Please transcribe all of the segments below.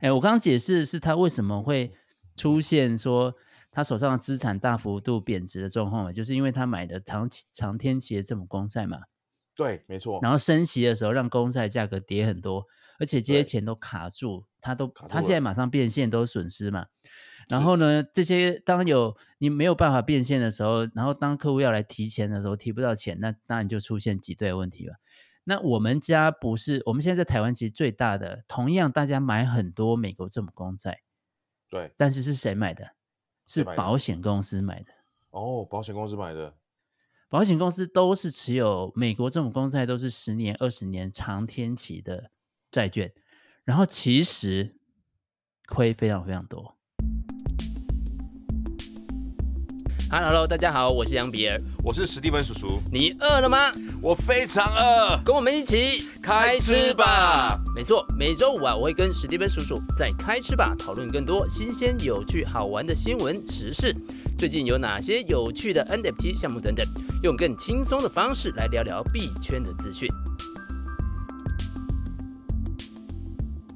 哎，我刚刚解释是他为什么会出现说他手上的资产大幅度贬值的状况嘛，就是因为他买的长期长天期的政府公债嘛。对，没错。然后升息的时候，让公债价格跌很多，而且这些钱都卡住，他都他现在马上变现都损失嘛。然后呢，这些当有你没有办法变现的时候，然后当客户要来提钱的时候，提不到钱，那当然就出现挤兑问题了。那我们家不是，我们现在在台湾其实最大的，同样大家买很多美国政府公债，对，但是是谁买的？是保险公司买的。哦，保险公司买的，保险公司都是持有美国政府公债，都是十年、二十年长天期的债券，然后其实亏非常非常多。Hello，大家好，我是杨比尔，我是史蒂芬叔叔。你饿了吗？我非常饿，跟我们一起开吃吧。没错，每周五啊，我会跟史蒂芬叔叔在开吃吧讨论更多新鲜、有趣、好玩的新闻时事。最近有哪些有趣的 NFT 项目等等，用更轻松的方式来聊聊币圈的资讯。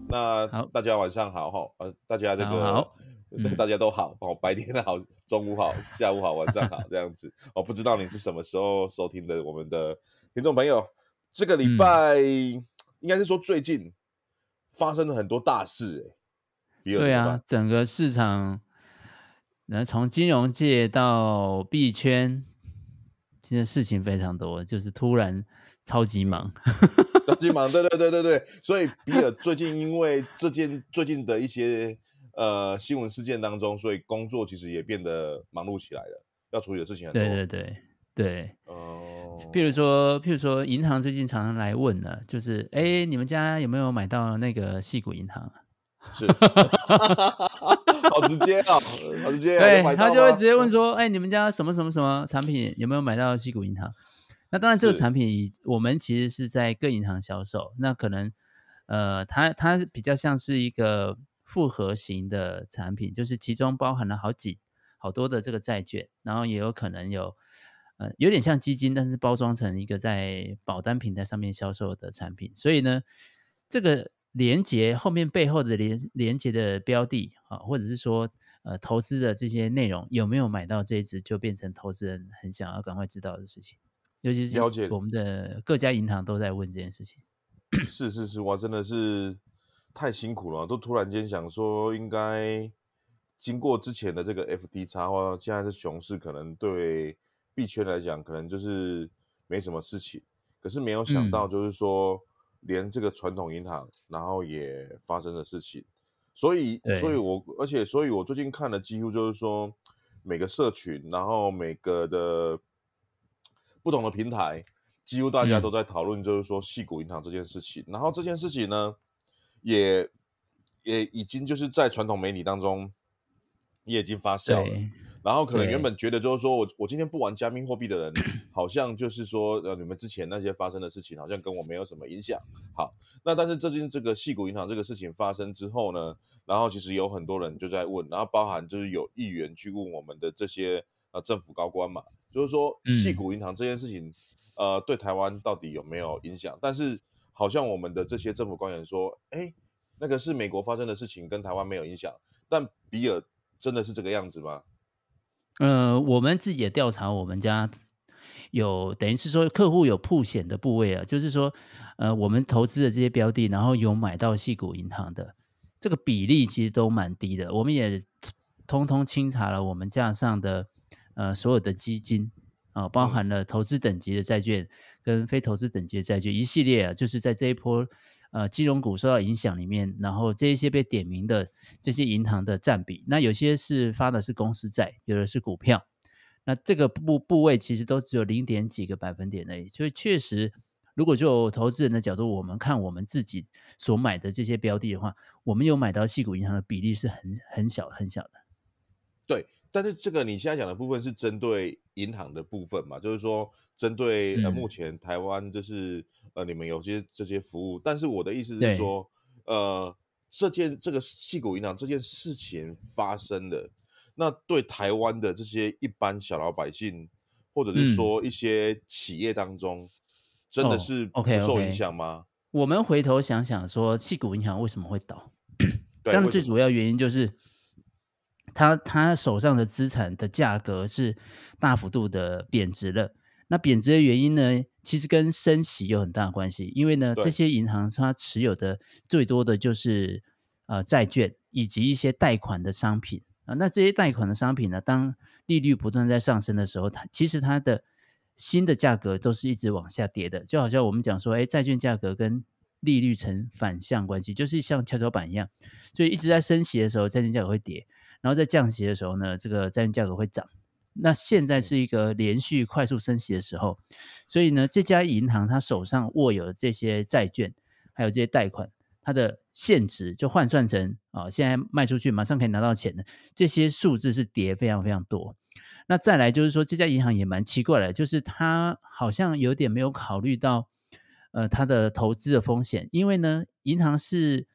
那好，大家晚上好哈，呃，大家这个大家都好哦，白天好，中午好，下午好，晚上好，这样子哦。不知道你是什么时候收听的，我们的听众朋友，这个礼拜、嗯、应该是说最近发生了很多大事哎。对啊，整个市场，那从金融界到币圈，现在事情非常多，就是突然超级忙，超级忙，对对对对对。所以比尔最近因为这件最近的一些。呃，新闻事件当中，所以工作其实也变得忙碌起来了，要处理的事情很多。对对对对，哦、呃，譬如说，譬如说，银行最近常常来问呢，就是，哎，你们家有没有买到那个细谷银行？是，好直接啊，好直接。对，他就会直接问说，哎，你们家什么什么什么产品有没有买到矽谷银行？那当然，这个产品我们其实是在各银行销售，那可能，呃，它它比较像是一个。复合型的产品，就是其中包含了好几好多的这个债券，然后也有可能有，呃，有点像基金，但是包装成一个在保单平台上面销售的产品。所以呢，这个连接后面背后的连连接的标的啊，或者是说呃投资的这些内容有没有买到这一支，就变成投资人很想要赶快知道的事情。尤其是我们的各家银行都在问这件事情。是是是，哇，真的是。太辛苦了，都突然间想说，应该经过之前的这个 FDX 或现在是熊市，可能对币圈来讲，可能就是没什么事情。可是没有想到，就是说，连这个传统银行，然后也发生了事情。所以，所以我，而且，所以我最近看了，几乎就是说，每个社群，然后每个的不同的平台，几乎大家都在讨论，就是说，细谷银行这件事情。然后这件事情呢，也也已经就是在传统媒体当中也已经发酵了，然后可能原本觉得就是说我我今天不玩加密货币的人，好像就是说呃你们之前那些发生的事情好像跟我没有什么影响。好，那但是最近这个矽谷银行这个事情发生之后呢，然后其实有很多人就在问，然后包含就是有议员去问我们的这些呃政府高官嘛，就是说矽谷银行这件事情呃对台湾到底有没有影响？但是好像我们的这些政府官员说，哎，那个是美国发生的事情，跟台湾没有影响。但比尔真的是这个样子吗？呃，我们自己也调查，我们家有等于是说客户有曝险的部位啊，就是说，呃，我们投资的这些标的，然后有买到系股银行的这个比例，其实都蛮低的。我们也通通清查了我们架上的呃所有的基金。啊、哦，包含了投资等级的债券跟非投资等级债券、一系列啊，就是在这一波呃金融股受到影响里面，然后这一些被点名的这些银行的占比，那有些是发的是公司债，有的是股票，那这个部部位其实都只有零点几个百分点而已，所以确实，如果就投资人的角度，我们看我们自己所买的这些标的的话，我们有买到矽谷银行的比例是很很小很小的，对。但是这个你现在讲的部分是针对银行的部分嘛？就是说针对呃目前台湾就是呃你们有些这些服务，但是我的意思是说，呃这件这个细谷银行这件事情发生了，那对台湾的这些一般小老百姓，或者是说一些企业当中，真的是不受影响吗？我们回头想想说，细谷银行为什么会倒？对，当然，最主要原因就是他他手上的资产的价格是大幅度的贬值了。那贬值的原因呢，其实跟升息有很大的关系。因为呢，这些银行它持有的最多的就是呃债券以及一些贷款的商品啊。那这些贷款的商品呢，当利率不断在上升的时候，它其实它的新的价格都是一直往下跌的。就好像我们讲说，哎，债券价格跟利率成反向关系，就是像跷跷板一样。所以一直在升息的时候，债券价格会跌；然后在降息的时候呢，这个债券价格会涨。那现在是一个连续快速升息的时候，所以呢，这家银行它手上握有的这些债券，还有这些贷款，它的现值就换算成啊，现在卖出去马上可以拿到钱的这些数字是跌非常非常多。那再来就是说，这家银行也蛮奇怪的，就是它好像有点没有考虑到呃它的投资的风险，因为呢，银行是。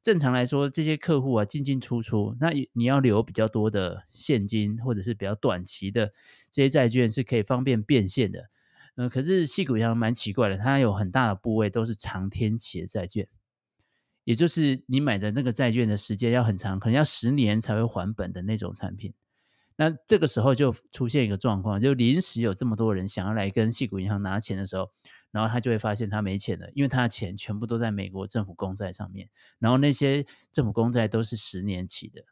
正常来说，这些客户啊进进出出，那你要留比较多的现金，或者是比较短期的这些债券是可以方便变现的。嗯、呃，可是矽谷银行蛮奇怪的，它有很大的部位都是长天期的债券，也就是你买的那个债券的时间要很长，可能要十年才会还本的那种产品。那这个时候就出现一个状况，就临时有这么多人想要来跟矽谷银行拿钱的时候。然后他就会发现他没钱了，因为他的钱全部都在美国政府公债上面，然后那些政府公债都是十年期的。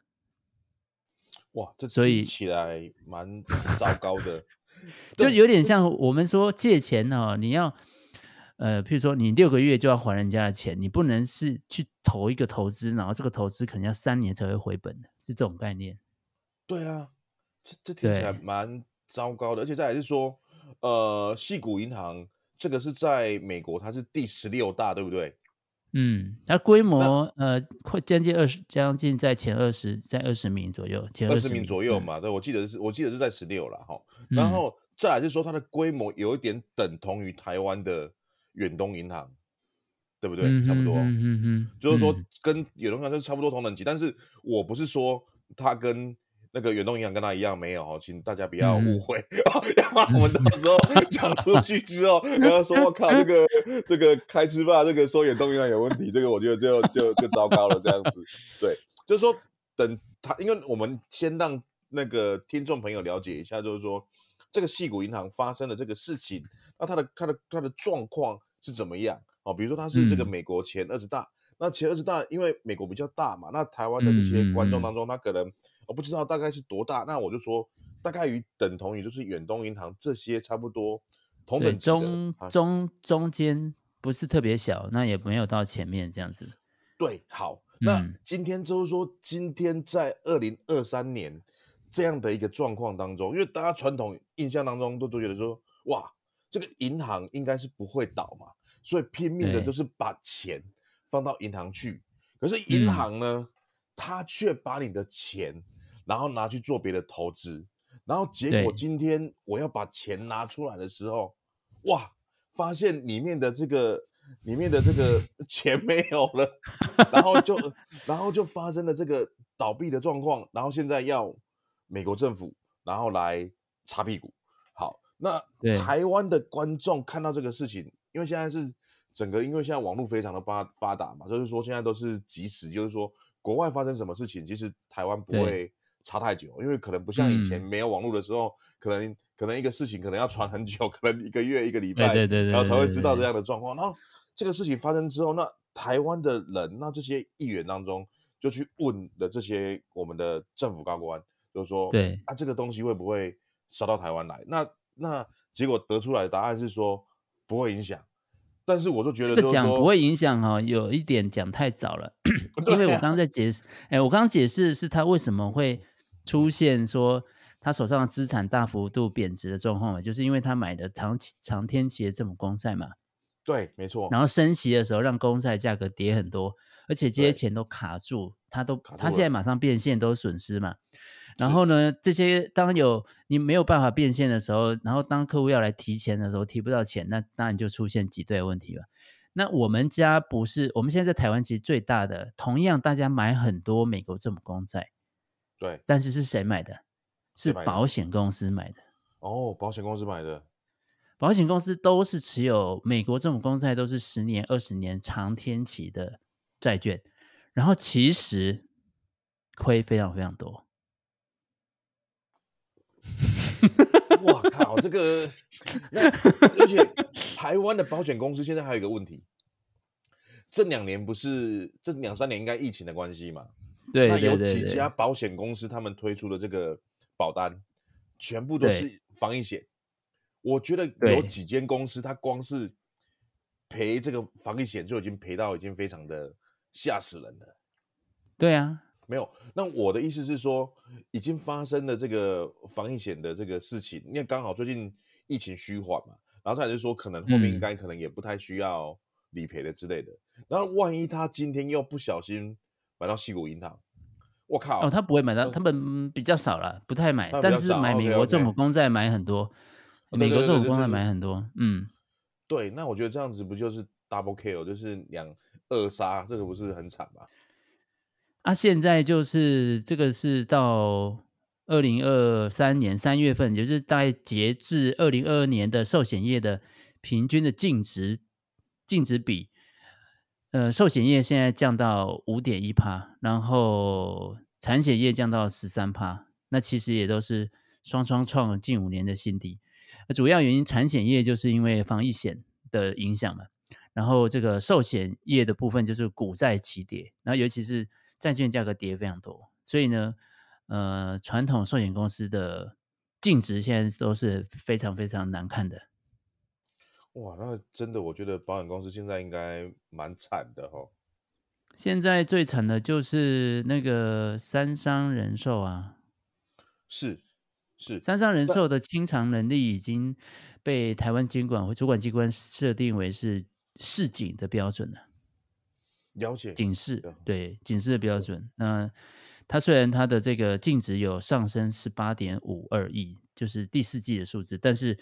哇，这所以起来蛮糟糕的，就有点像我们说借钱哦，你要呃，譬如说你六个月就要还人家的钱，你不能是去投一个投资，然后这个投资可能要三年才会回本的，是这种概念。对啊，这这听起来蛮糟糕的，而且再来是说，呃，矽谷银行。这个是在美国，它是第十六大，对不对？嗯，它规模呃，快将近二十，将近在前二十，在二十名左右，前二十名，名左右嘛。嗯、对，我记得是，我记得是在十六了哈。然后再来就是说，它的规模有一点等同于台湾的远东银行，对不对？嗯、差不多。嗯嗯嗯，嗯就是说跟远东银行是差不多同等级，但是我不是说它跟。那个远东银行跟他一样没有哈，请大家不要误会，要不然我们到时候 讲出去之后，然后说我靠，这个这个开吃吧，这个说远东银行有问题，这个我觉得就就就糟糕了，这样子。对，就是说等他，因为我们先让那个听众朋友了解一下，就是说这个细谷银行发生的这个事情，那它的它的它的状况是怎么样？哦，比如说它是这个美国前二十大，嗯、那前二十大因为美国比较大嘛，那台湾的这些观众当中，他可能。我不知道大概是多大，那我就说大概于等同于就是远东银行这些差不多同等中中中间不是特别小，那也没有到前面这样子。对，好，那今天就是说，今天在二零二三年这样的一个状况当中，因为大家传统印象当中都都觉得说，哇，这个银行应该是不会倒嘛，所以拼命的都是把钱放到银行去。可是银行呢，它却把你的钱。然后拿去做别的投资，然后结果今天我要把钱拿出来的时候，哇，发现里面的这个里面的这个 钱没有了，然后就然后就发生了这个倒闭的状况，然后现在要美国政府然后来擦屁股。好，那台湾的观众看到这个事情，因为现在是整个因为现在网络非常的发发达嘛，就是说现在都是即时，就是说国外发生什么事情，其实台湾不会。差太久，因为可能不像以前没有网络的时候，嗯、可能可能一个事情可能要传很久，可能一个月一个礼拜，对对对，然后才会知道这样的状况。然后这个事情发生之后，那台湾的人，那这些议员当中就去问的这些我们的政府高官，就是说，对啊，这个东西会不会烧到台湾来？那那结果得出来的答案是说不会影响，但是我就觉得说讲不会影响哈，有一点讲太早了，因为我刚刚在解释，哎，我刚刚解释的是他为什么会。出现说他手上的资产大幅度贬值的状况嘛，就是因为他买的长期长天期的政府公债嘛。对，没错。然后升息的时候，让公债价格跌很多，而且这些钱都卡住，他都他现在马上变现都损失嘛。然后呢，这些当有你没有办法变现的时候，然后当客户要来提钱的时候，提不到钱，那当然就出现挤兑的问题了。那我们家不是，我们现在在台湾其实最大的，同样大家买很多美国政府公债。对，但是是谁买的？是保险公司买的。哦，保险公司买的。保险公司都是持有美国政府公债，都是十年、二十年长天期的债券。然后其实亏非常非常多。我靠！这个，那而且台湾的保险公司现在还有一个问题，这两年不是这两三年应该疫情的关系嘛？对，那有几家保险公司他们推出的这个保单，全部都是防疫险。我觉得有几间公司，它光是赔这个防疫险就已经赔到已经非常的吓死人了。对啊。没有，那我的意思是说，已经发生了这个防疫险的这个事情，因为刚好最近疫情虚缓嘛，然后他就说可能后面应该可能也不太需要理赔的之类的。嗯、然后万一他今天又不小心买到西谷银行，我靠！哦，他不会买到，他们比较少了，不太买，但是买美国政府公债买很多，美国政府公债买很多，嗯，对，那我觉得这样子不就是 double kill，就是两二杀，这个不是很惨吗？啊，现在就是这个是到二零二三年三月份，就是大概截至二零二二年的寿险业的平均的净值净值比，呃，寿险业现在降到五点一趴，然后产险业降到十三趴，那其实也都是双双创了近五年的新低。主要原因，产险业就是因为防疫险的影响嘛，然后这个寿险业的部分就是股债齐跌，然后尤其是。债券价格跌非常多，所以呢，呃，传统寿险公司的净值现在都是非常非常难看的。哇，那真的，我觉得保险公司现在应该蛮惨的哦。现在最惨的就是那个三商人寿啊，是是，三商人寿的清偿能力已经被台湾监管会主管机关设定为是市井的标准了。了解警示，对警示的标准。那它虽然它的这个净值有上升十八点五二亿，就是第四季的数字，但是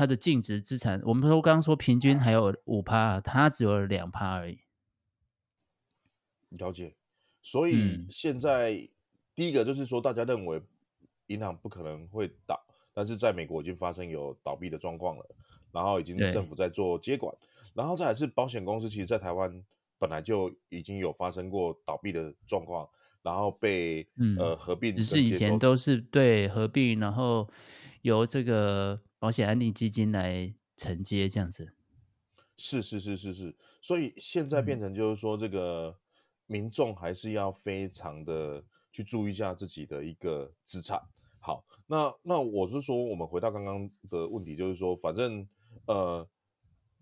它的净值资产，我们说刚刚说平均还有五趴，它只有两趴而已。了解。所以现在、嗯、第一个就是说，大家认为银行不可能会倒，但是在美国已经发生有倒闭的状况了，然后已经政府在做接管，然后再来是保险公司，其实在台湾。本来就已经有发生过倒闭的状况，然后被、嗯、呃合并，只是以前都是对合并，然后由这个保险安定基金来承接这样子。是是是是是，所以现在变成就是说，这个民众还是要非常的去注意一下自己的一个资产。好，那那我是说，我们回到刚刚的问题，就是说，反正呃，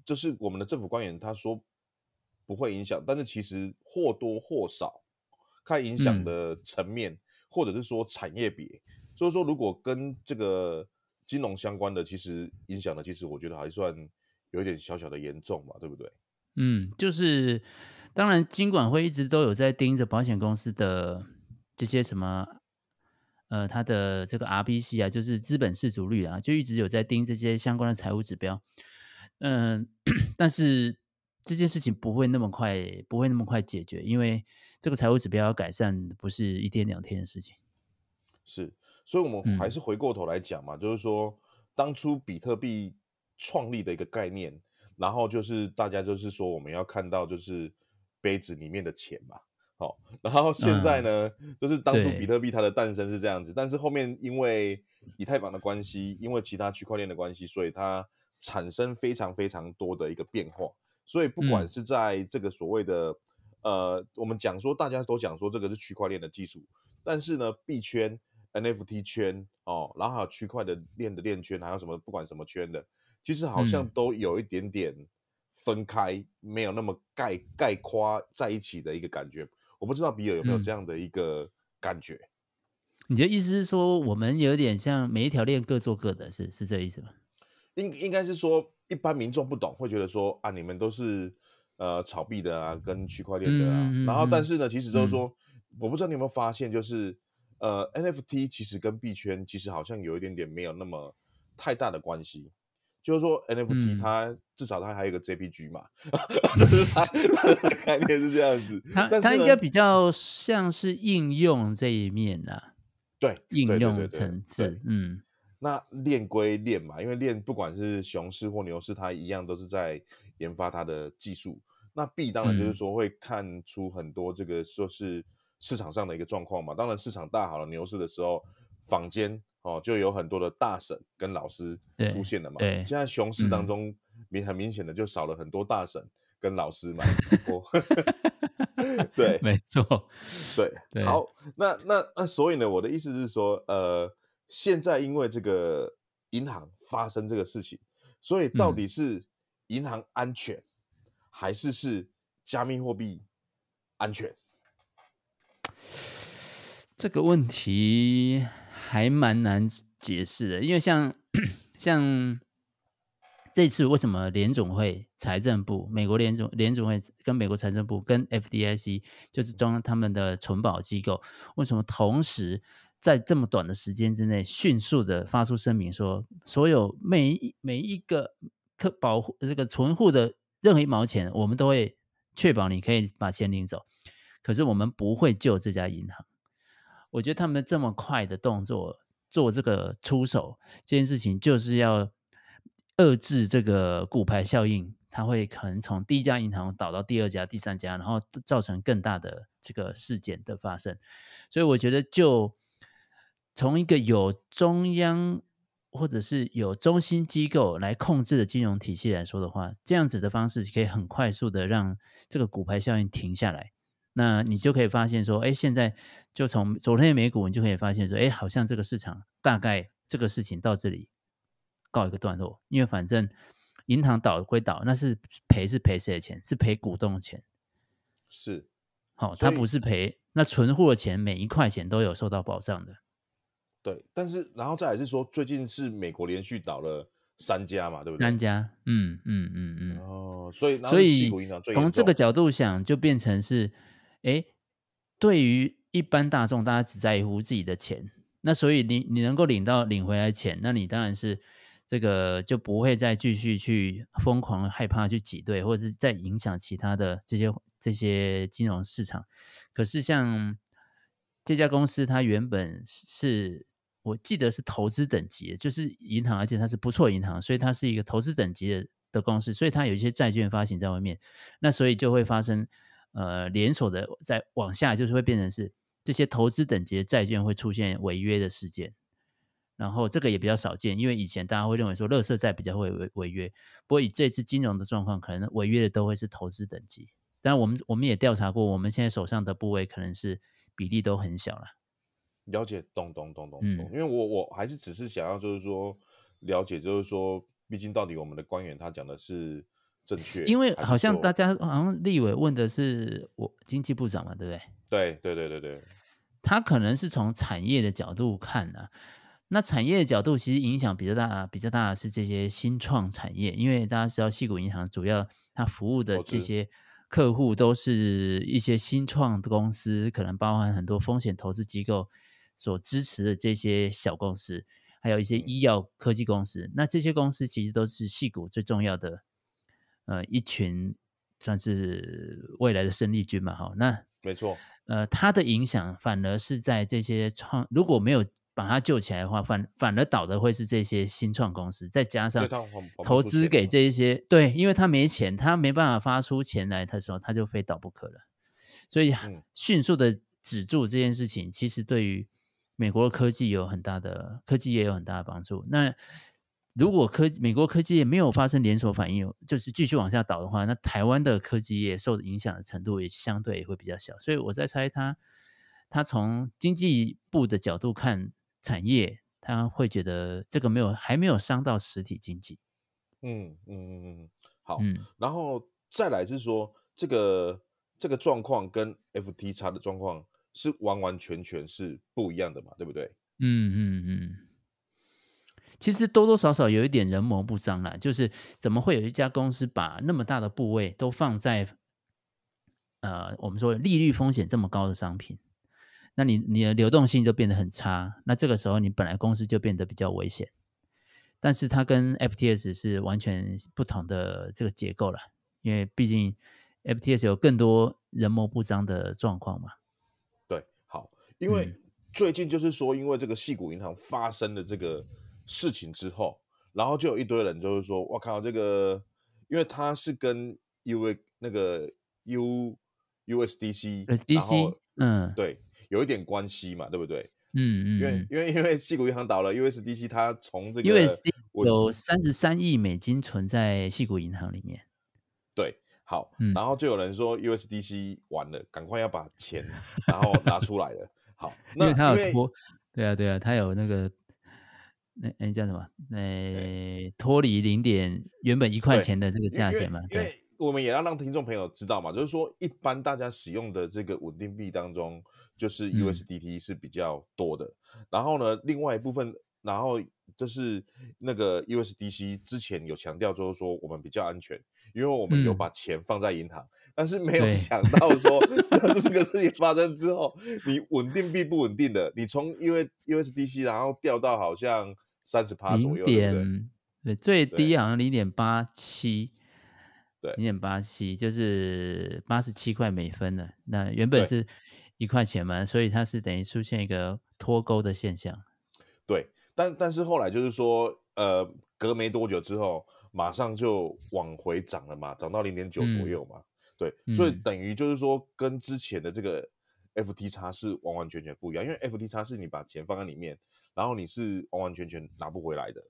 就是我们的政府官员他说。不会影响，但是其实或多或少看影响的层面，嗯、或者是说产业别，所以说如果跟这个金融相关的，其实影响的，其实我觉得还算有一点小小的严重嘛，对不对？嗯，就是当然金管会一直都有在盯着保险公司的这些什么，呃，它的这个 RBC 啊，就是资本市足率啊，就一直有在盯这些相关的财务指标，嗯、呃，但是。这件事情不会那么快，不会那么快解决，因为这个财务指标要改善不是一天两天的事情。是，所以我们还是回过头来讲嘛，嗯、就是说当初比特币创立的一个概念，然后就是大家就是说我们要看到就是杯子里面的钱嘛，好、哦，然后现在呢，嗯、就是当初比特币它的诞生是这样子，但是后面因为以太坊的关系，因为其他区块链的关系，所以它产生非常非常多的一个变化。所以不管是在这个所谓的、嗯、呃，我们讲说大家都讲说这个是区块链的技术，但是呢，币圈、NFT 圈哦，然后还有区块的链的链圈，还有什么不管什么圈的，其实好像都有一点点分开，嗯、没有那么概概括在一起的一个感觉。我不知道比尔有没有这样的一个感觉？嗯、你的意思是说，我们有点像每一条链各做各的，是是这意思吗？应应该是说。一般民众不懂，会觉得说啊，你们都是呃炒币的啊，跟区块链的啊。嗯、然后，但是呢，其实就是说，嗯、我不知道你有没有发现，就是呃，NFT 其实跟币圈其实好像有一点点没有那么太大的关系。就是说，NFT 它、嗯、至少它还有一个 JPG 嘛，就是它 它的概念是这样子。它它应该比较像是应用这一面啊，对，应用层次，嗯。那链归链嘛，因为链不管是熊市或牛市，它一样都是在研发它的技术。那币当然就是说会看出很多这个说是市场上的一个状况嘛。当然市场大好了，牛市的时候，坊间哦就有很多的大神跟老师出现了嘛。对，现在熊市当中明很明显的就少了很多大神跟老师嘛。对，没错，对，对，好，那那那所以呢，我的意思是说，呃，现在因为这个银行发生这个事情，所以到底是银行安全？嗯还是是加密货币安全？这个问题还蛮难解释的，因为像 像这次为什么联总会、财政部、美国联总联总会跟美国财政部跟 FDIC 就是中他们的存保机构，为什么同时在这么短的时间之内迅速的发出声明说，所有每一每一个可保护这个存户的。任何一毛钱，我们都会确保你可以把钱领走，可是我们不会救这家银行。我觉得他们这么快的动作做这个出手这件事情，就是要遏制这个骨牌效应，它会可能从第一家银行倒到第二家、第三家，然后造成更大的这个事件的发生。所以我觉得，就从一个有中央。或者是有中心机构来控制的金融体系来说的话，这样子的方式可以很快速的让这个骨牌效应停下来。那你就可以发现说，哎，现在就从昨天的美股，你就可以发现说，哎，好像这个市场大概这个事情到这里告一个段落。因为反正银行倒归倒，那是赔是赔谁的钱？是赔股东的钱。是，好，他不是赔那存户的钱，每一块钱都有受到保障的。对，但是然后再来是说，最近是美国连续倒了三家嘛，对不对？三家，嗯嗯嗯嗯。哦，所以所以从这个角度想，就变成是，哎，对于一般大众，大家只在乎自己的钱，那所以你你能够领到领回来钱，那你当然是这个就不会再继续去疯狂害怕去挤兑，或者是再影响其他的这些这些金融市场。可是像这家公司，它原本是。我记得是投资等级，就是银行，而且它是不错银行，所以它是一个投资等级的的公司，所以它有一些债券发行在外面，那所以就会发生呃连锁的再往下，就是会变成是这些投资等级的债券会出现违约的事件，然后这个也比较少见，因为以前大家会认为说垃圾债比较会违违约，不过以这次金融的状况，可能违约的都会是投资等级，但我们我们也调查过，我们现在手上的部位可能是比例都很小了。了解，懂懂懂懂懂，因为我我还是只是想要就是说了解，就是说，毕竟到底我们的官员他讲的是正确，因为好像大家好像立委问的是我经济部长嘛，对不对？对对对对对，他可能是从产业的角度看啊，那产业的角度其实影响比较大，比较大的是这些新创产业，因为大家知道矽谷银行主要它服务的这些客户都是一些新创的公司，可能包含很多风险投资机构。所支持的这些小公司，还有一些医药科技公司，那这些公司其实都是矽谷最重要的，呃，一群算是未来的生力军嘛，哈。那没错，呃，它的影响反而是在这些创，如果没有把它救起来的话，反反而倒的会是这些新创公司，再加上投资给这一些，对，因为他没钱，他没办法发出钱来的时候，他就非倒不可了，所以迅速的止住这件事情，其实对于美国的科技有很大的科技也有很大的帮助。那如果科美国科技业没有发生连锁反应，就是继续往下倒的话，那台湾的科技业受影响的程度也相对也会比较小。所以我在猜他，他从经济部的角度看产业，他会觉得这个没有还没有伤到实体经济。嗯嗯嗯嗯，好。嗯，然后再来是说这个这个状况跟 FTX 的状况。是完完全全是不一样的嘛，对不对？嗯嗯嗯。其实多多少少有一点人谋不臧啦，就是怎么会有一家公司把那么大的部位都放在呃我们说利率风险这么高的商品，那你你的流动性就变得很差，那这个时候你本来公司就变得比较危险。但是它跟 FTS 是完全不同的这个结构了，因为毕竟 FTS 有更多人谋不臧的状况嘛。对，好因为最近就是说，因为这个细谷银行发生的这个事情之后，然后就有一堆人就是说，我靠，这个，因为他是跟 U 那个 U USDC USDC 嗯，对，有一点关系嘛，对不对？嗯嗯，因为因为因为矽谷银行倒了，USDC 它从这个 USD 有三十三亿美金存在矽谷银行里面。对，好，嗯、然后就有人说 USDC 完了，赶快要把钱然后拿出来了。好，那 因为它有拖，对啊对啊，它有那个那那叫什么？呃，脱离零点原本一块钱的这个价钱嘛。对，我们也要让听众朋友知道嘛，就是说一般大家使用的这个稳定币当中。就是 USDT 是比较多的，嗯、然后呢，另外一部分，然后就是那个 USDC 之前有强调，就是说我们比较安全，因为我们有把钱放在银行，嗯、但是没有想到说，这个事情发生之后，你稳定币不稳定的，你从因为 USDC 然后掉到好像三十趴左右，对不对？对，最低好像零点八七，对，零点八七就是八十七块每分了。那原本是。一块钱嘛，所以它是等于出现一个脱钩的现象。对，但但是后来就是说，呃，隔没多久之后，马上就往回涨了嘛，涨到零点九左右嘛。嗯、对，所以等于就是说，跟之前的这个 FTX 是完完全全不一样，因为 FTX 是你把钱放在里面，然后你是完完全全拿不回来的。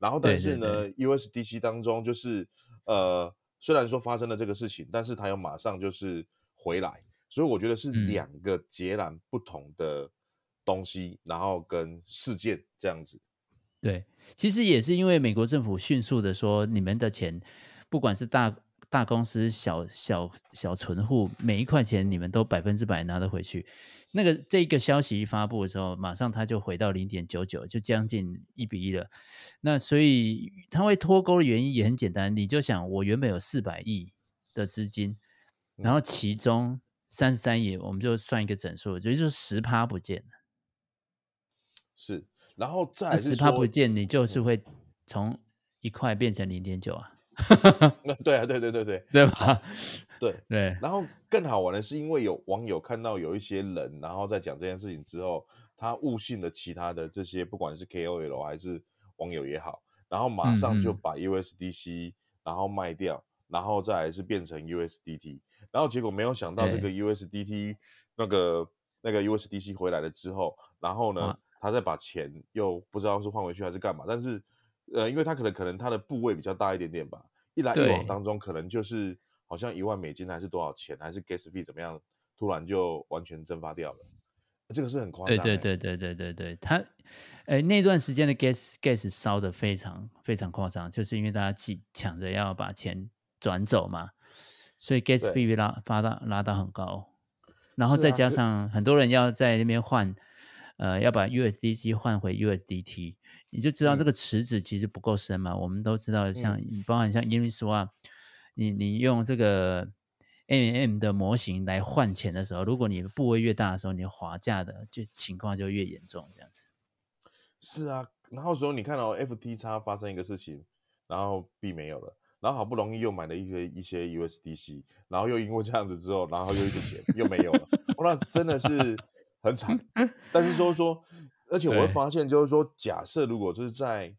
然后但是呢，USDC 当中就是，呃，虽然说发生了这个事情，但是它又马上就是回来。所以我觉得是两个截然不同的东西，嗯、然后跟事件这样子。对，其实也是因为美国政府迅速的说，你们的钱，不管是大大公司、小小小存户，每一块钱你们都百分之百拿得回去。那个这个消息一发布的时候，马上它就回到零点九九，就将近一比一了。那所以它会脱钩的原因也很简单，你就想，我原本有四百亿的资金，然后其中。三十三亿，我们就算一个整数，就是十趴不见了。是，然后再十趴不见，你就是会从一块变成零点九啊。那对啊，对对对对，对 吧？对对。然后更好玩的是，因为有网友看到有一些人，然后在讲这件事情之后，他误信了其他的这些，不管是 KOL 还是网友也好，然后马上就把 USDC 然后卖掉，然后再来是变成 USDT。然后结果没有想到这个 USDT 那个那个 USDC 回来了之后，然后呢，啊、他再把钱又不知道是换回去还是干嘛，但是呃，因为他可能可能他的部位比较大一点点吧，一来一往当中可能就是好像一万美金还是多少钱，还是 gas fee 怎么样，突然就完全蒸发掉了，这个是很夸张、欸。对对对对对对对，他哎那段时间的 gas gas 烧的非常非常夸张，就是因为大家挤抢着要把钱转走嘛。所以 gas fee 被拉发到拉到很高，然后再加上很多人要在那边换，呃，要把 USDC 换回 USDT，你就知道这个池子其实不够深嘛。嗯、我们都知道像，像包含像 Uniswap，你你用这个 MM 的模型来换钱的时候，如果你的部位越大的时候，你滑价的就情况就越严重，这样子。是啊，然后时候你看到、哦、FTX 发生一个事情，然后币没有了。然后好不容易又买了一些一些 USDC，然后又因为这样子之后，然后又一笔钱又没有了，那真的是很惨。但是说说，而且我会发现，就是说，假设如果就是在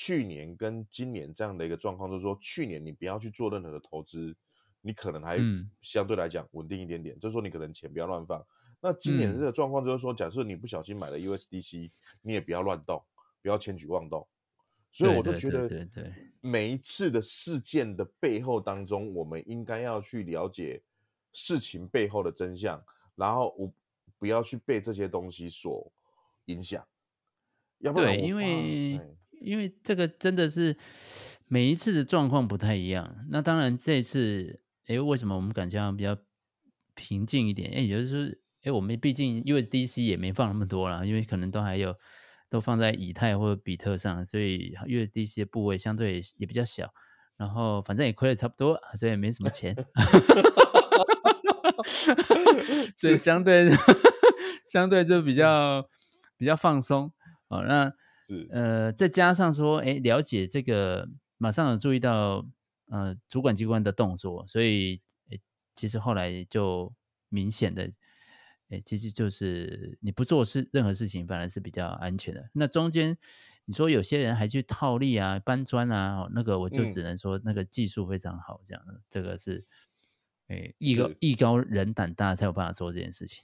去年跟今年这样的一个状况，就是说，去年你不要去做任何的投资，你可能还相对来讲稳定一点点，就是说你可能钱不要乱放。那今年这个状况就是说，假设你不小心买了 USDC，你也不要乱动，不要轻举妄动。所以我就觉得，每一次的事件的背后当中，我们应该要去了解事情背后的真相，然后我不要去被这些东西所影响。要不然，对，因为因为这个真的是每一次的状况不太一样。那当然，这一次，哎，为什么我们感觉比较平静一点？哎，也就是说，哎，我们毕竟 USDC 也没放那么多了，因为可能都还有。都放在以太或者比特上，所以 USDC 的部位相对也比较小，然后反正也亏了差不多，所以也没什么钱，所以相对 相对就比较比较放松哦。那是呃，再加上说，哎，了解这个，马上有注意到呃主管机关的动作，所以其实后来就明显的。哎，其实就是你不做事，任何事情反而是比较安全的。那中间你说有些人还去套利啊、搬砖啊，那个我就只能说那个技术非常好，这样的、嗯、这个是哎，艺高艺高人胆大才有办法做这件事情。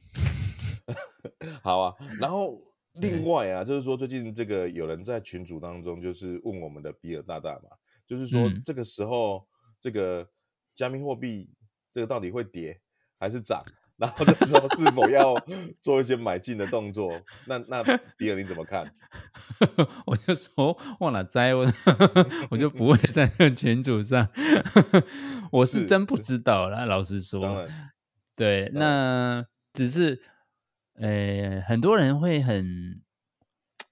好啊，然后另外啊，就是说最近这个有人在群组当中就是问我们的比尔大大嘛，就是说这个时候这个加密货币这个到底会跌还是涨？然后这时候是否要 做一些买进的动作？那那比尔你怎么看？我就说忘了再问，我就不会在那群组上。我是真不知道啦，老实说。对，那只是呃，很多人会很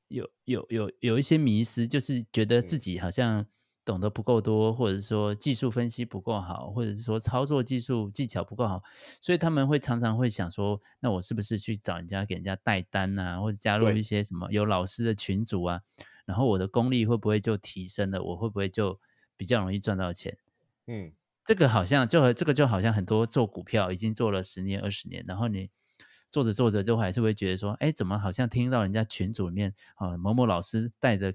有有有有一些迷失，就是觉得自己好像。懂得不够多，或者是说技术分析不够好，或者是说操作技术技巧不够好，所以他们会常常会想说，那我是不是去找人家给人家带单啊，或者加入一些什么有老师的群组啊，然后我的功力会不会就提升了？我会不会就比较容易赚到钱？嗯，这个好像就和这个就好像很多做股票已经做了十年二十年，然后你做着做着就还是会觉得说，哎，怎么好像听到人家群组里面啊某某老师带着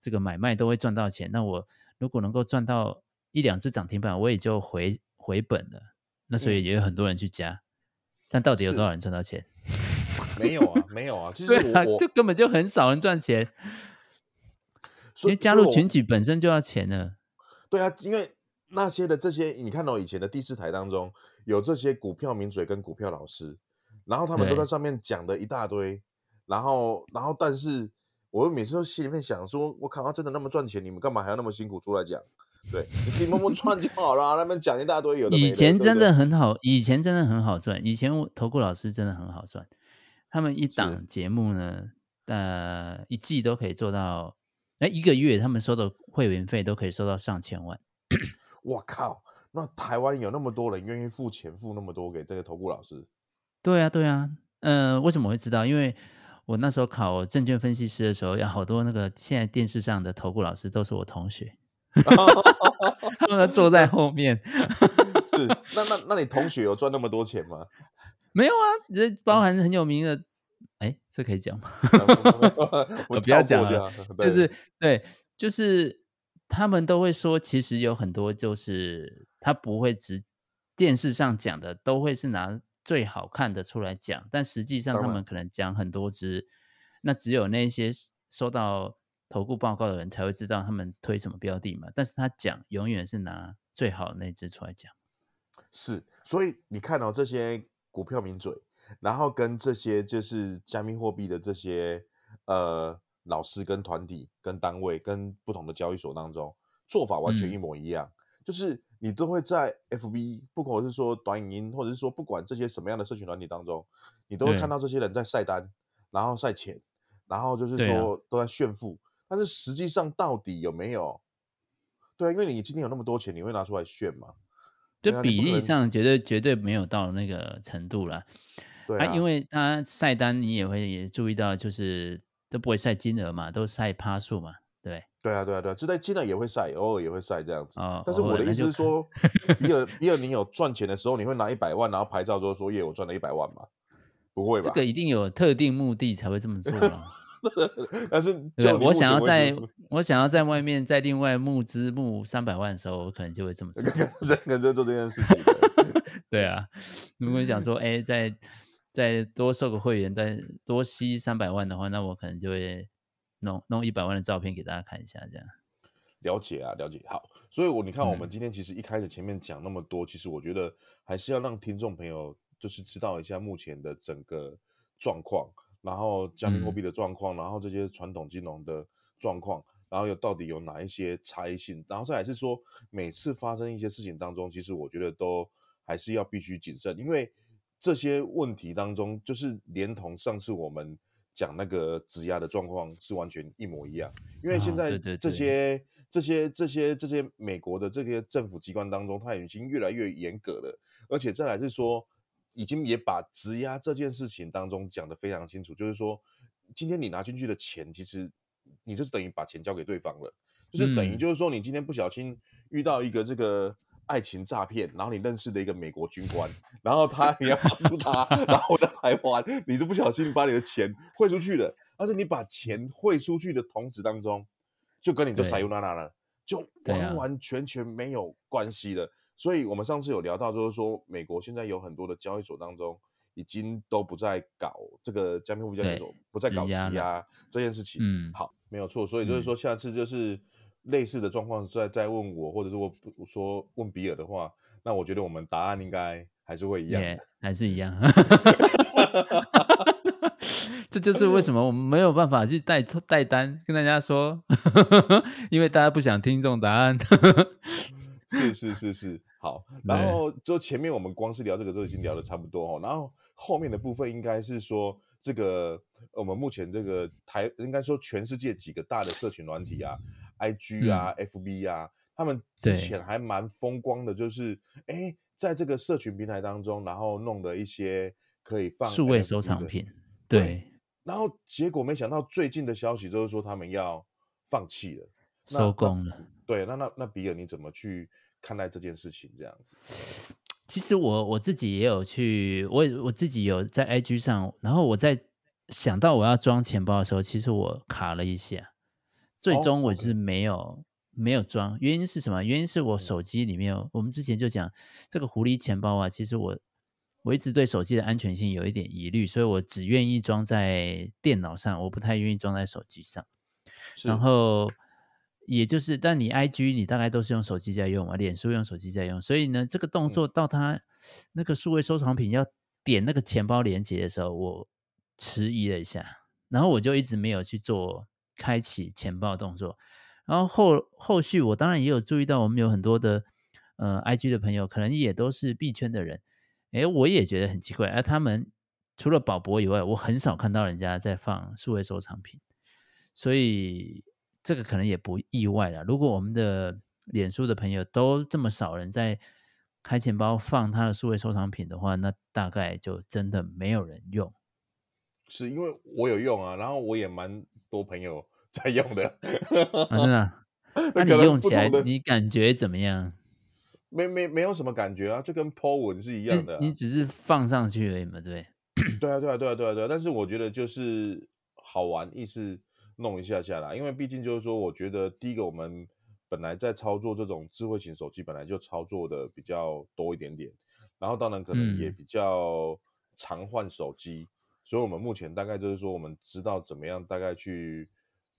这个买卖都会赚到钱，那我。如果能够赚到一两只涨停板，我也就回回本了。那所以也有很多人去加，嗯、但到底有多少人赚到钱？没有啊，没有啊，就是我啊，就根本就很少人赚钱。因为加入群组本身就要钱了。对啊，因为那些的这些，你看到以前的第四台当中有这些股票名嘴跟股票老师，然后他们都在上面讲的一大堆，然后然后但是。我每次都心里面想说，我靠，他真的那么赚钱，你们干嘛还要那么辛苦出来讲？对，你自己默默赚就好了。他们讲一大堆有的的。以前真的很好，以前真的很好赚。以前我投顾老师真的很好赚，他们一档节目呢，呃，一季都可以做到，哎，一个月他们收的会员费都可以收到上千万。我靠，那台湾有那么多人愿意付钱付那么多给这个投顾老师？对啊，对啊，呃，为什么会知道？因为。我那时候考证券分析师的时候，有好多那个现在电视上的投顾老师都是我同学，他们都坐在后面。是，那那那你同学有赚那么多钱吗？没有啊，这包含很有名的，哎、嗯，这可以讲吗？我不要讲了，就是对，就是他们都会说，其实有很多就是他不会只电视上讲的，都会是拿。最好看的出来讲，但实际上他们可能讲很多只，那只有那些收到投顾报告的人才会知道他们推什么标的嘛。但是他讲永远是拿最好的那只出来讲。是，所以你看到、哦、这些股票名嘴，然后跟这些就是加密货币的这些呃老师跟团体跟单位跟不同的交易所当中做法完全一模一样，嗯、就是。你都会在 FB，不管是说短影音，或者是说不管这些什么样的社群软体当中，你都会看到这些人在晒单，然后晒钱，然后就是说都在炫富。啊、但是实际上到底有没有？对啊，因为你今天有那么多钱，你会拿出来炫吗？就比例上绝对绝对没有到那个程度了。对啊，啊，因为他晒单，你也会也注意到，就是都不会晒金额嘛，都晒趴数嘛。对对啊，对啊，对啊，这在现在也会晒，偶尔也会晒这样子。哦、但是我的意思是说，比尔比尔，你有赚钱的时候，你会拿一百万，然后拍照说说耶，我赚了一百万吗？不会吧？这个一定有特定目的才会这么做嘛。但是对我想要在我想要在外面再另外募资募三百万的时候，我可能就会这么做。人人在做这件事情。对啊，如果你想说，哎，再再多收个会员，再多吸三百万的话，那我可能就会。弄弄一百万的照片给大家看一下，这样了解啊，了解。好，所以我你看，我们今天其实一开始前面讲那么多，嗯、其实我觉得还是要让听众朋友就是知道一下目前的整个状况，然后加密货币的状况，嗯、然后这些传统金融的状况，然后又到底有哪一些差异性，然后再来是说每次发生一些事情当中，其实我觉得都还是要必须谨慎，因为这些问题当中，就是连同上次我们。讲那个质押的状况是完全一模一样，因为现在这些这些这些这些美国的这些政府机关当中，它已经越来越严格了，而且再来是说，已经也把质押这件事情当中讲得非常清楚，就是说，今天你拿进去的钱，其实你就是等于把钱交给对方了，就是等于就是说，你今天不小心遇到一个这个。爱情诈骗，然后你认识的一个美国军官，然后他你要帮助他，然后在台湾，你就不小心把你的钱汇出去了，但是你把钱汇出去的同时当中，就跟你的撒尤娜娜了，就完完全全没有关系了。所以我们上次有聊到，就是说美国现在有很多的交易所当中已经都不再搞这个加密货币交易所，不再搞质押这件事情。嗯，好，没有错。所以就是说，下次就是类似的状况在在问我，或者是我说问比尔的话，那我觉得我们答案应该还是会一样，yeah, 还是一样。这就是为什么我们没有办法去带带单，跟大家说，因为大家不想听这种答案。是是是是，好。然后就前面我们光是聊这个都已经聊的差不多哦，然后后面的部分应该是说，这个我们目前这个台应该说全世界几个大的社群软体啊，IG 啊、嗯、FB 啊，他们之前还蛮风光的，就是哎，在这个社群平台当中，然后弄了一些可以放数位收藏品，对。对然后结果没想到最近的消息就是说他们要放弃了，收工了。对，那那那比尔你怎么去看待这件事情？这样子，其实我我自己也有去，我我自己有在 IG 上，然后我在想到我要装钱包的时候，其实我卡了一下，最终我是没有、oh, okay. 没有装。原因是什么？原因是我手机里面，我们之前就讲这个狐狸钱包啊，其实我。我一直对手机的安全性有一点疑虑，所以我只愿意装在电脑上，我不太愿意装在手机上。然后，也就是，但你 IG 你大概都是用手机在用嘛，脸书用手机在用，所以呢，这个动作到他那个数位收藏品要点那个钱包连接的时候，我迟疑了一下，然后我就一直没有去做开启钱包动作。然后后后续我当然也有注意到，我们有很多的呃 IG 的朋友，可能也都是币圈的人。哎，我也觉得很奇怪，而、啊、他们除了宝博以外，我很少看到人家在放数位收藏品，所以这个可能也不意外了。如果我们的脸书的朋友都这么少人在开钱包放他的数位收藏品的话，那大概就真的没有人用。是因为我有用啊，然后我也蛮多朋友 在用的。啊，真的？那你用起来你感觉怎么样？没没没有什么感觉啊，就跟 po 文是一样的、啊。你只是放上去而已嘛，对对啊，对啊，对啊，对啊，对啊。但是我觉得就是好玩，意思弄一下下来，因为毕竟就是说，我觉得第一个我们本来在操作这种智慧型手机，本来就操作的比较多一点点，然后当然可能也比较常换手机，嗯、所以我们目前大概就是说，我们知道怎么样大概去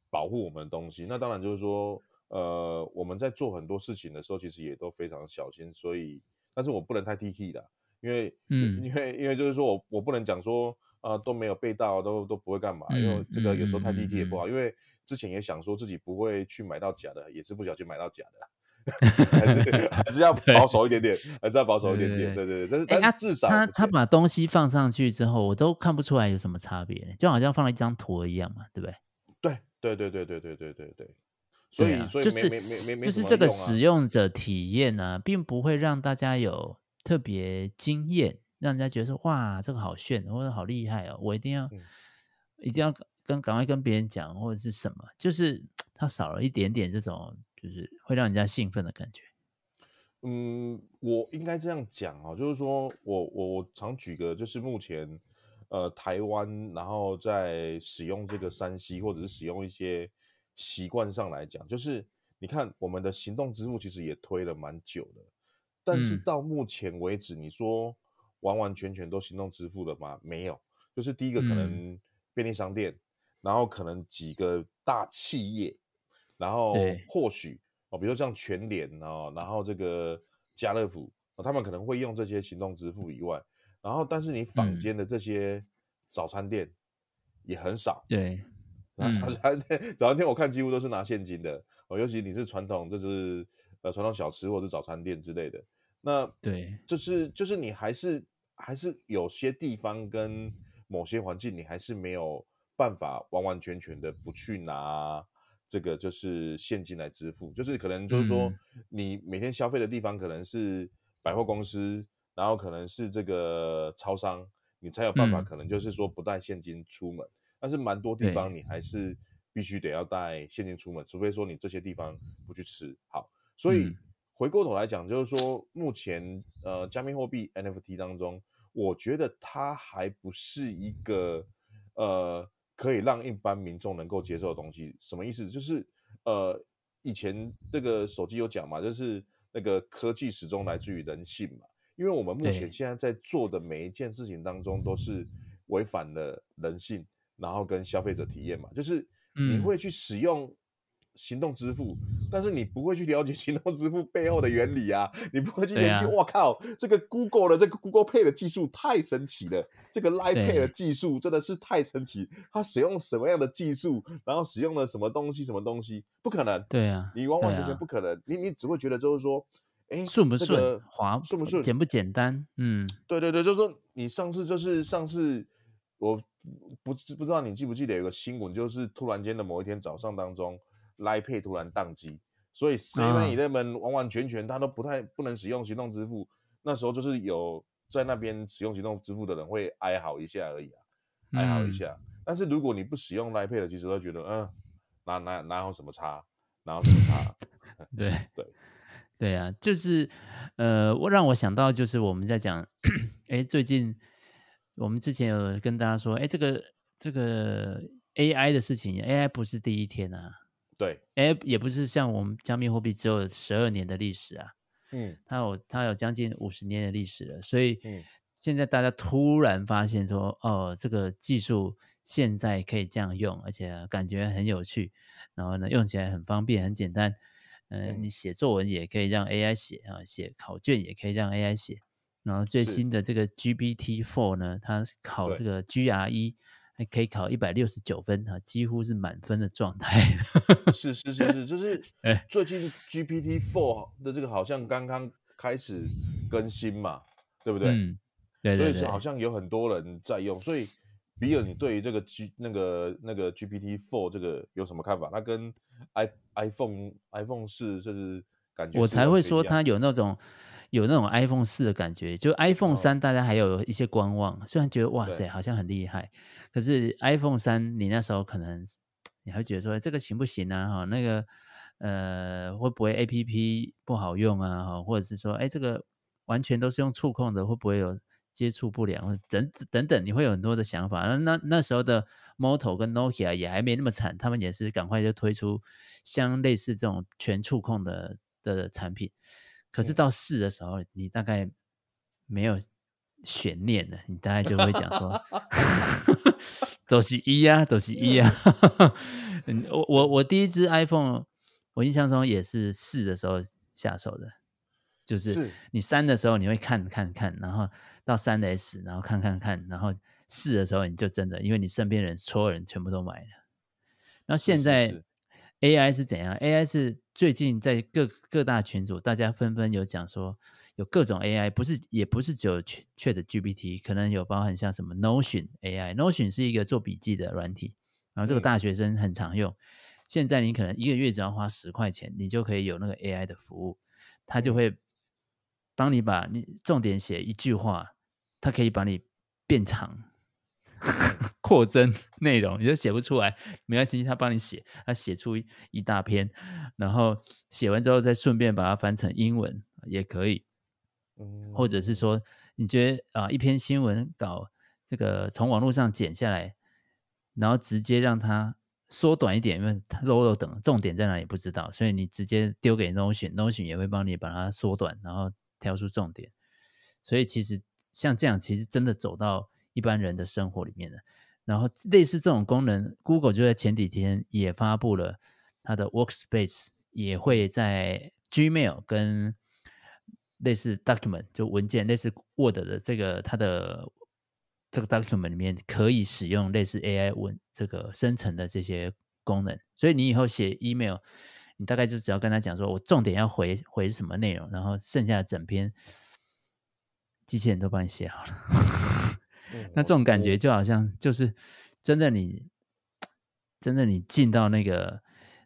保护我们的东西。那当然就是说。呃，我们在做很多事情的时候，其实也都非常小心，所以，但是我不能太 T K 的，因为，嗯，因为，因为就是说我我不能讲说啊、呃、都没有被盗，都都不会干嘛，因为这个有时候太 T K 也不好，因为之前也想说自己不会去买到假的，也是不小心买到假的，还是还是要保守一点点，还是要保守一点点，对对对，但是但是至少他他把东西放上去之后，我都看不出来有什么差别，就好像放了一张图一样嘛，对不对？对对对对对对对对对。所以，啊、所以就是就是这个使用者体验呢、啊，并不会让大家有特别惊艳，让人家觉得说哇，这个好炫，或者好厉害哦，我一定要、嗯、一定要跟赶快跟别人讲，或者是什么，就是 它少了一点点这种，就是会让人家兴奋的感觉。嗯，我应该这样讲啊，就是说我我我常举个，就是目前呃台湾，然后在使用这个山西或者是使用一些。习惯上来讲，就是你看我们的行动支付其实也推了蛮久的，但是到目前为止，你说完完全全都行动支付了吗？没有，就是第一个可能便利商店，嗯、然后可能几个大企业，然后或许哦，比如说像全联哦，然后这个家乐福、哦，他们可能会用这些行动支付以外，然后但是你坊间的这些早餐店也很少，对。早餐店，早餐店我看几乎都是拿现金的哦，尤其你是传统，就是呃传统小吃或者是早餐店之类的。那对，就是就是你还是还是有些地方跟某些环境，你还是没有办法完完全全的不去拿这个就是现金来支付，就是可能就是说你每天消费的地方可能是百货公司，然后可能是这个超商，你才有办法可能就是说不带现金出门。但是蛮多地方你还是必须得要带现金出门，除非说你这些地方不去吃。好，所以回过头来讲，就是说目前呃加密货币 NFT 当中，我觉得它还不是一个呃可以让一般民众能够接受的东西。什么意思？就是呃以前这个手机有讲嘛，就是那个科技始终来自于人性嘛。因为我们目前现在在做的每一件事情当中，都是违反了人性，然后跟消费者体验嘛，就是你会去使用。行动支付，但是你不会去了解行动支付背后的原理啊！你不会去研究，我、啊、靠，这个 Google 的这个 Google Pay 的技术太神奇了，这个 Line Pay 的技术真的是太神奇。它使用什么样的技术，然后使用了什么东西，什么东西？不可能，对啊，你完完全全不可能。啊、你你只会觉得就是说，哎，顺不顺，这个、滑顺不顺，简不简单？嗯，对对对，就是说你上次就是上次，我不知不知道你记不记得有个新闻，就是突然间的某一天早上当中。Line Pay 突然宕机，所以 Seven Eleven 完完全全他都不太不能使用行动支付。那时候就是有在那边使用行动支付的人会哀嚎一下而已啊，哀嚎一下。嗯、但是如果你不使用 Line Pay 的，其实都觉得嗯，哪哪哪有什么差，哪有什么差？对 对 对啊，就是呃，我让我想到就是我们在讲，哎，最近我们之前有跟大家说，哎，这个这个 AI 的事情，AI 不是第一天啊。对，哎，也不是像我们加密货币只有十二年的历史啊，嗯，它有它有将近五十年的历史了，所以现在大家突然发现说，哦，这个技术现在可以这样用，而且感觉很有趣，然后呢，用起来很方便，很简单，呃、嗯，你写作文也可以让 AI 写啊，写考卷也可以让 AI 写，然后最新的这个 GPT Four 呢，它考这个 GRE。还可以考一百六十九分啊，几乎是满分的状态。是是是是，就是 最近 GPT Four 的这个好像刚刚开始更新嘛，对不对？嗯，对对对。所以是好像有很多人在用。所以比尔，你对于这个 G 那个那个 GPT Four 这个有什么看法？它跟 i iPhone iPhone 四就是感觉，我才会说它有那种。有那种 iPhone 四的感觉，就 iPhone 三大家还有一些观望，哦、虽然觉得哇塞好像很厉害，可是 iPhone 三你那时候可能你还会觉得说这个行不行啊？哈，那个呃会不会 APP 不好用啊？哈，或者是说哎这个完全都是用触控的，会不会有接触不良？等等等，你会有很多的想法。那那那时候的 Moto 跟 Nokia 也还没那么惨，他们也是赶快就推出相类似这种全触控的的产品。可是到四的时候，你大概没有悬念了，你大概就会讲说，都是一啊，都是一啊。嗯，我我我第一支 iPhone，我印象中也是四的时候下手的，就是你三的时候你会看看看，然后到三的 S，然后看看看，然后四的时候你就真的，因为你身边人所有人全部都买了。然后现在。是是是 AI 是怎样？AI 是最近在各各大群组，大家纷纷有讲说，有各种 AI，不是也不是只有 ChatGPT，可能有包含像什么 Notion AI，Notion 是一个做笔记的软体，然后这个大学生很常用。嗯、现在你可能一个月只要花十块钱，你就可以有那个 AI 的服务，它就会帮你把你重点写一句话，它可以把你变长。扩增内容，你就写不出来，没关系，他帮你写，他写出一大篇，然后写完之后再顺便把它翻成英文也可以，或者是说你觉得啊一篇新闻稿这个从网络上剪下来，然后直接让它缩短一点，因为它漏漏等重点在哪里不知道，所以你直接丢给 Notion，Notion 也会帮你把它缩短，然后挑出重点，所以其实像这样，其实真的走到。一般人的生活里面的，然后类似这种功能，Google 就在前几天也发布了它的 Workspace，也会在 Gmail 跟类似 Document 就文件类似 Word 的这个它的这个 Document 里面可以使用类似 AI 文这个生成的这些功能，所以你以后写 Email，你大概就只要跟他讲说我重点要回回什么内容，然后剩下的整篇机器人都帮你写好了。那这种感觉就好像就是真的你，真的你进到那个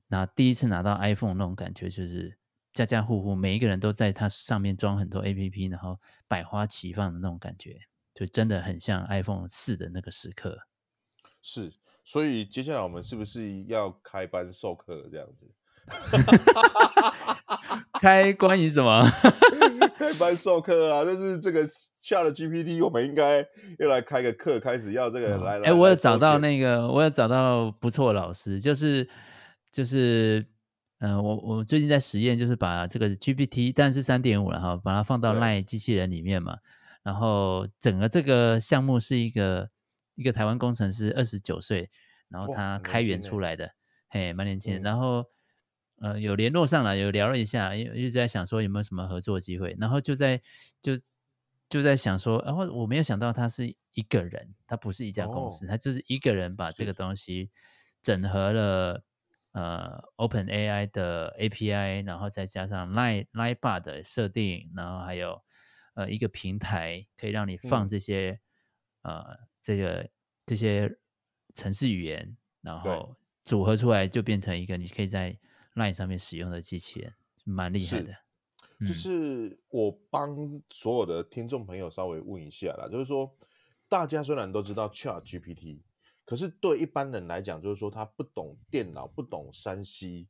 拿第一次拿到 iPhone 那种感觉，就是家家户户每一个人都在它上面装很多 APP，然后百花齐放的那种感觉，就真的很像 iPhone 四的那个时刻。是，所以接下来我们是不是要开班授课这样子？开关于什么？开班授课啊，就是这个。下了 GPT，我们应该又来开个课，开始要这个来。哎、嗯欸，我有找到那个，我有找到不错的老师，就是就是呃，我我最近在实验，就是把这个 GPT，但是三点五了哈，把它放到 LINE 机器人里面嘛。然后整个这个项目是一个一个台湾工程师，二十九岁，然后他开源出来的，嘿，蛮年轻的。嗯、然后呃，有联络上了，有聊了一下，一直在想说有没有什么合作机会。然后就在就就在想说，然后我没有想到他是一个人，他不是一家公司，哦、他就是一个人把这个东西整合了。呃，OpenAI 的 API，然后再加上 Line Line Bar 的设定，然后还有呃一个平台可以让你放这些、嗯、呃这个这些程式语言，然后组合出来就变成一个你可以在 Line 上面使用的机器人，蛮厉害的。就是我帮所有的听众朋友稍微问一下啦，就是说大家虽然都知道 ChatGPT。可是对一般人来讲，就是说他不懂电脑，不懂山西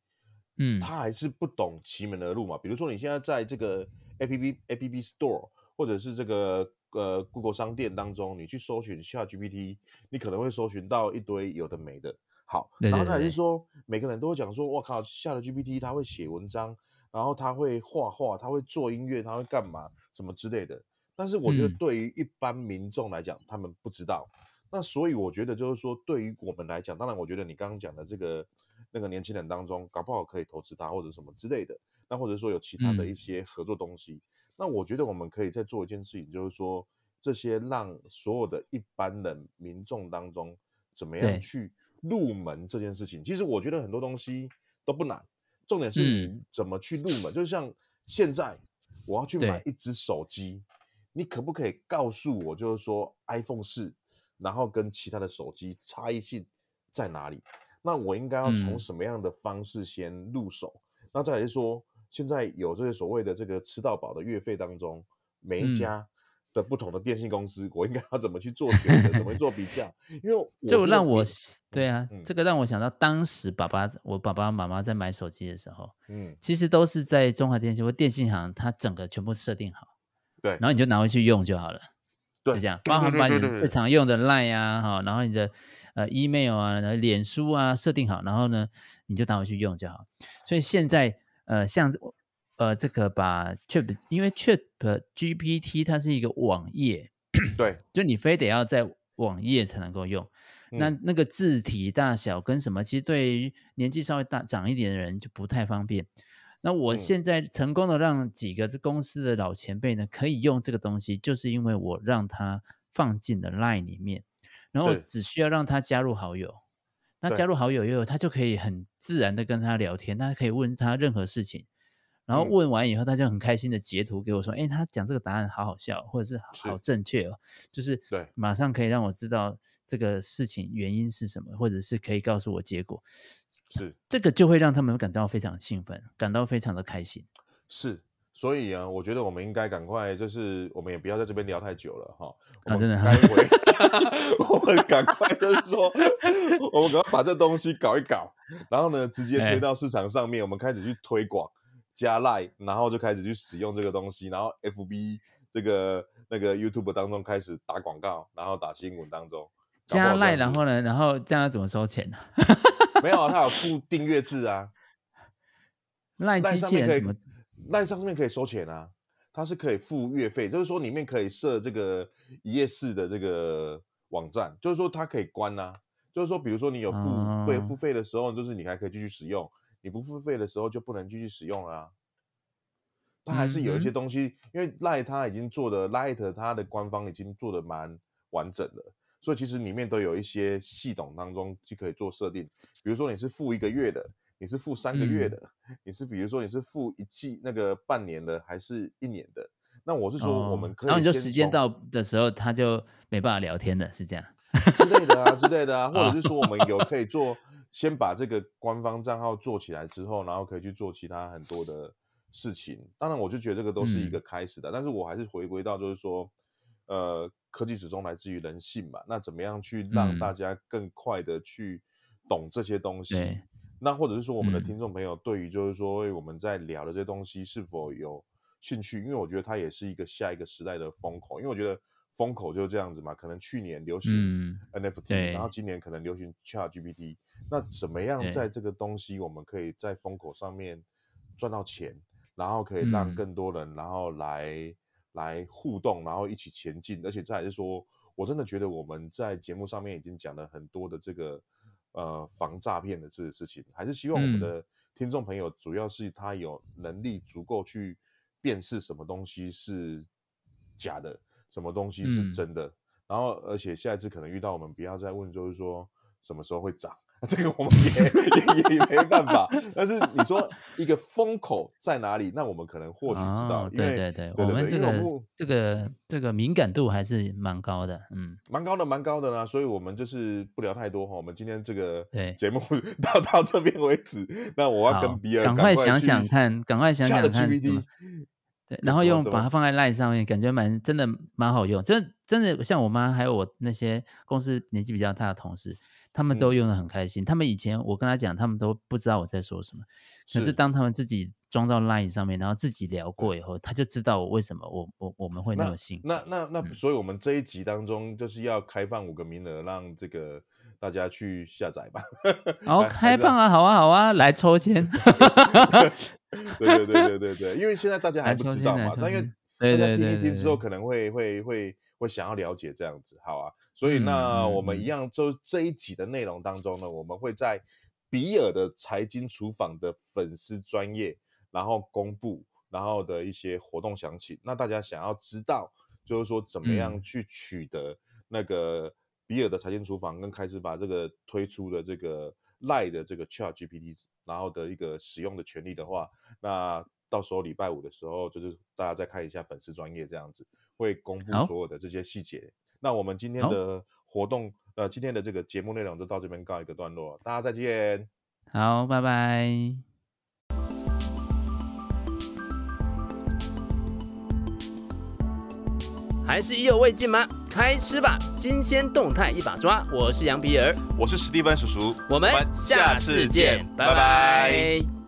嗯，他还是不懂奇门而入嘛。比如说你现在在这个 App App Store 或者是这个呃 Google 商店当中，你去搜寻 ChatGPT，你可能会搜寻到一堆有的没的。好，然后他还是说每个人都会讲说，我靠，ChatGPT 他会写文章，然后他会画画，他会做音乐，他会干嘛什么之类的。但是我觉得对于一般民众来讲，他们不知道。那所以我觉得就是说，对于我们来讲，当然我觉得你刚刚讲的这个那个年轻人当中，搞不好可以投资他或者什么之类的，那或者说有其他的一些合作东西，嗯、那我觉得我们可以再做一件事情，就是说这些让所有的一般人民众当中怎么样去入门这件事情，其实我觉得很多东西都不难，重点是你怎么去入门，嗯、就像现在我要去买一只手机，你可不可以告诉我，就是说 iPhone 四？然后跟其他的手机差异性在哪里？那我应该要从什么样的方式先入手？嗯、那再来是说，现在有这些所谓的这个吃到饱的月费当中，每一家的不同的电信公司，嗯、我应该要怎么去做选择，怎么做比较？因为我就让我对啊，嗯、这个让我想到当时爸爸我爸爸妈妈在买手机的时候，嗯，其实都是在中华电信或电信行，它整个全部设定好，对，然后你就拿回去用就好了。就这样，包含把你最常用的 Line 啊，哈，然后你的呃 email 啊、脸书啊设定好，然后呢，你就拿回去用就好。所以现在呃，像呃这个把 Chat，因为 Chat GPT 它是一个网页，对，就你非得要在网页才能够用。嗯、那那个字体大小跟什么，其实对于年纪稍微大长一点的人就不太方便。那我现在成功的让几个公司的老前辈呢，可以用这个东西，就是因为我让他放进了 Line 里面，然后只需要让他加入好友，那加入好友以后，他就可以很自然的跟他聊天，他可以问他任何事情，然后问完以后，他就很开心的截图给我说，哎，他讲这个答案好好笑，或者是好正确哦，就是对，马上可以让我知道这个事情原因是什么，或者是可以告诉我结果。是，这个就会让他们感到非常兴奋，感到非常的开心。是，所以啊，我觉得我们应该赶快，就是我们也不要在这边聊太久了哈。啊，真的，该回，我们赶快就是说，我们赶快把这东西搞一搞，然后呢，直接推到市场上面，欸、我们开始去推广，加 Line，然后就开始去使用这个东西，然后 FB 这个那个 YouTube 当中开始打广告，然后打新闻当中加 Line，然后呢，然后这样怎么收钱呢？没有啊，它有付订阅制啊。赖机器人怎么？赖上面可以收钱啊，它是可以付月费，就是说里面可以设这个一页式的这个网站，就是说它可以关啊，就是说比如说你有付费、哦、付费的时候，就是你还可以继续使用；你不付费的时候就不能继续使用了啊。它还是有一些东西，因为赖它已经做的 Light 它的官方已经做的蛮完整的。所以其实里面都有一些系统当中就可以做设定，比如说你是付一个月的，你是付三个月的，嗯、你是比如说你是付一季那个半年的还是一年的？那我是说我们可以、哦，然后你就时间到的时候他就没办法聊天了，是这样之类的啊之类的啊，或者是说我们有可以做，先把这个官方账号做起来之后，然后可以去做其他很多的事情。当然，我就觉得这个都是一个开始的，嗯、但是我还是回归到就是说，呃。科技始终来自于人性嘛，那怎么样去让大家更快的去懂这些东西？嗯、那或者是说，我们的听众朋友对于就是说我们在聊的这些东西是否有兴趣？因为我觉得它也是一个下一个时代的风口。因为我觉得风口就是这样子嘛，可能去年流行 NFT，、嗯、然后今年可能流行 ChatGPT，那怎么样在这个东西我们可以在风口上面赚到钱，然后可以让更多人然后来、嗯、来互动，然后一起前进，而且再来是说，我真的觉得我们在节目上面已经讲了很多的这个呃防诈骗的这个事情，还是希望我们的听众朋友主要是他有能力足够去辨识什么东西是假的。什么东西是真的？嗯、然后，而且下一次可能遇到我们，不要再问，就是说什么时候会涨，这个我们也也，也没办法。但是你说一个风口在哪里？那我们可能或许知道。哦、对对对，对对对我们这个这个这个敏感度还是蛮高的，嗯，蛮高的，蛮高的啦。所以我们就是不聊太多哈。我们今天这个对节目 到到这边为止。那我要跟比尔赶快想想看，赶快想想看。对，然后用把它放在 Line 上面，感觉蛮真的蛮好用。真真的像我妈还有我那些公司年纪比较大的同事，他们都用的很开心。嗯、他们以前我跟他讲，他们都不知道我在说什么。可是当他们自己装到 Line 上面，然后自己聊过以后，他就知道我为什么我我我们会那么信。那那那，那，所以我们这一集当中就是要开放五个名额，让这个大家去下载吧。好，开放啊，好啊，好啊，来抽签。对对对对对对，因为现在大家还不知道嘛，那因为大家听一听之后，可能会会会会想要了解这样子，好啊。所以那我们一样，就这一集的内容当中呢，我们会在比尔的财经厨房的粉丝专业，然后公布，然后的一些活动详情。那大家想要知道，就是说怎么样去取得那个比尔的财经厨房，跟开始把这个推出的这个 LINE 的这个 ChatGPT。然后的一个使用的权利的话，那到时候礼拜五的时候，就是大家再看一下粉丝专业这样子，会公布所有的这些细节。那我们今天的活动，呃，今天的这个节目内容就到这边告一个段落，大家再见。好，拜拜。还是意犹未尽吗？开吃吧，新鲜动态一把抓。我是羊皮儿，我是史蒂芬叔叔，我们下次见，拜拜。拜拜。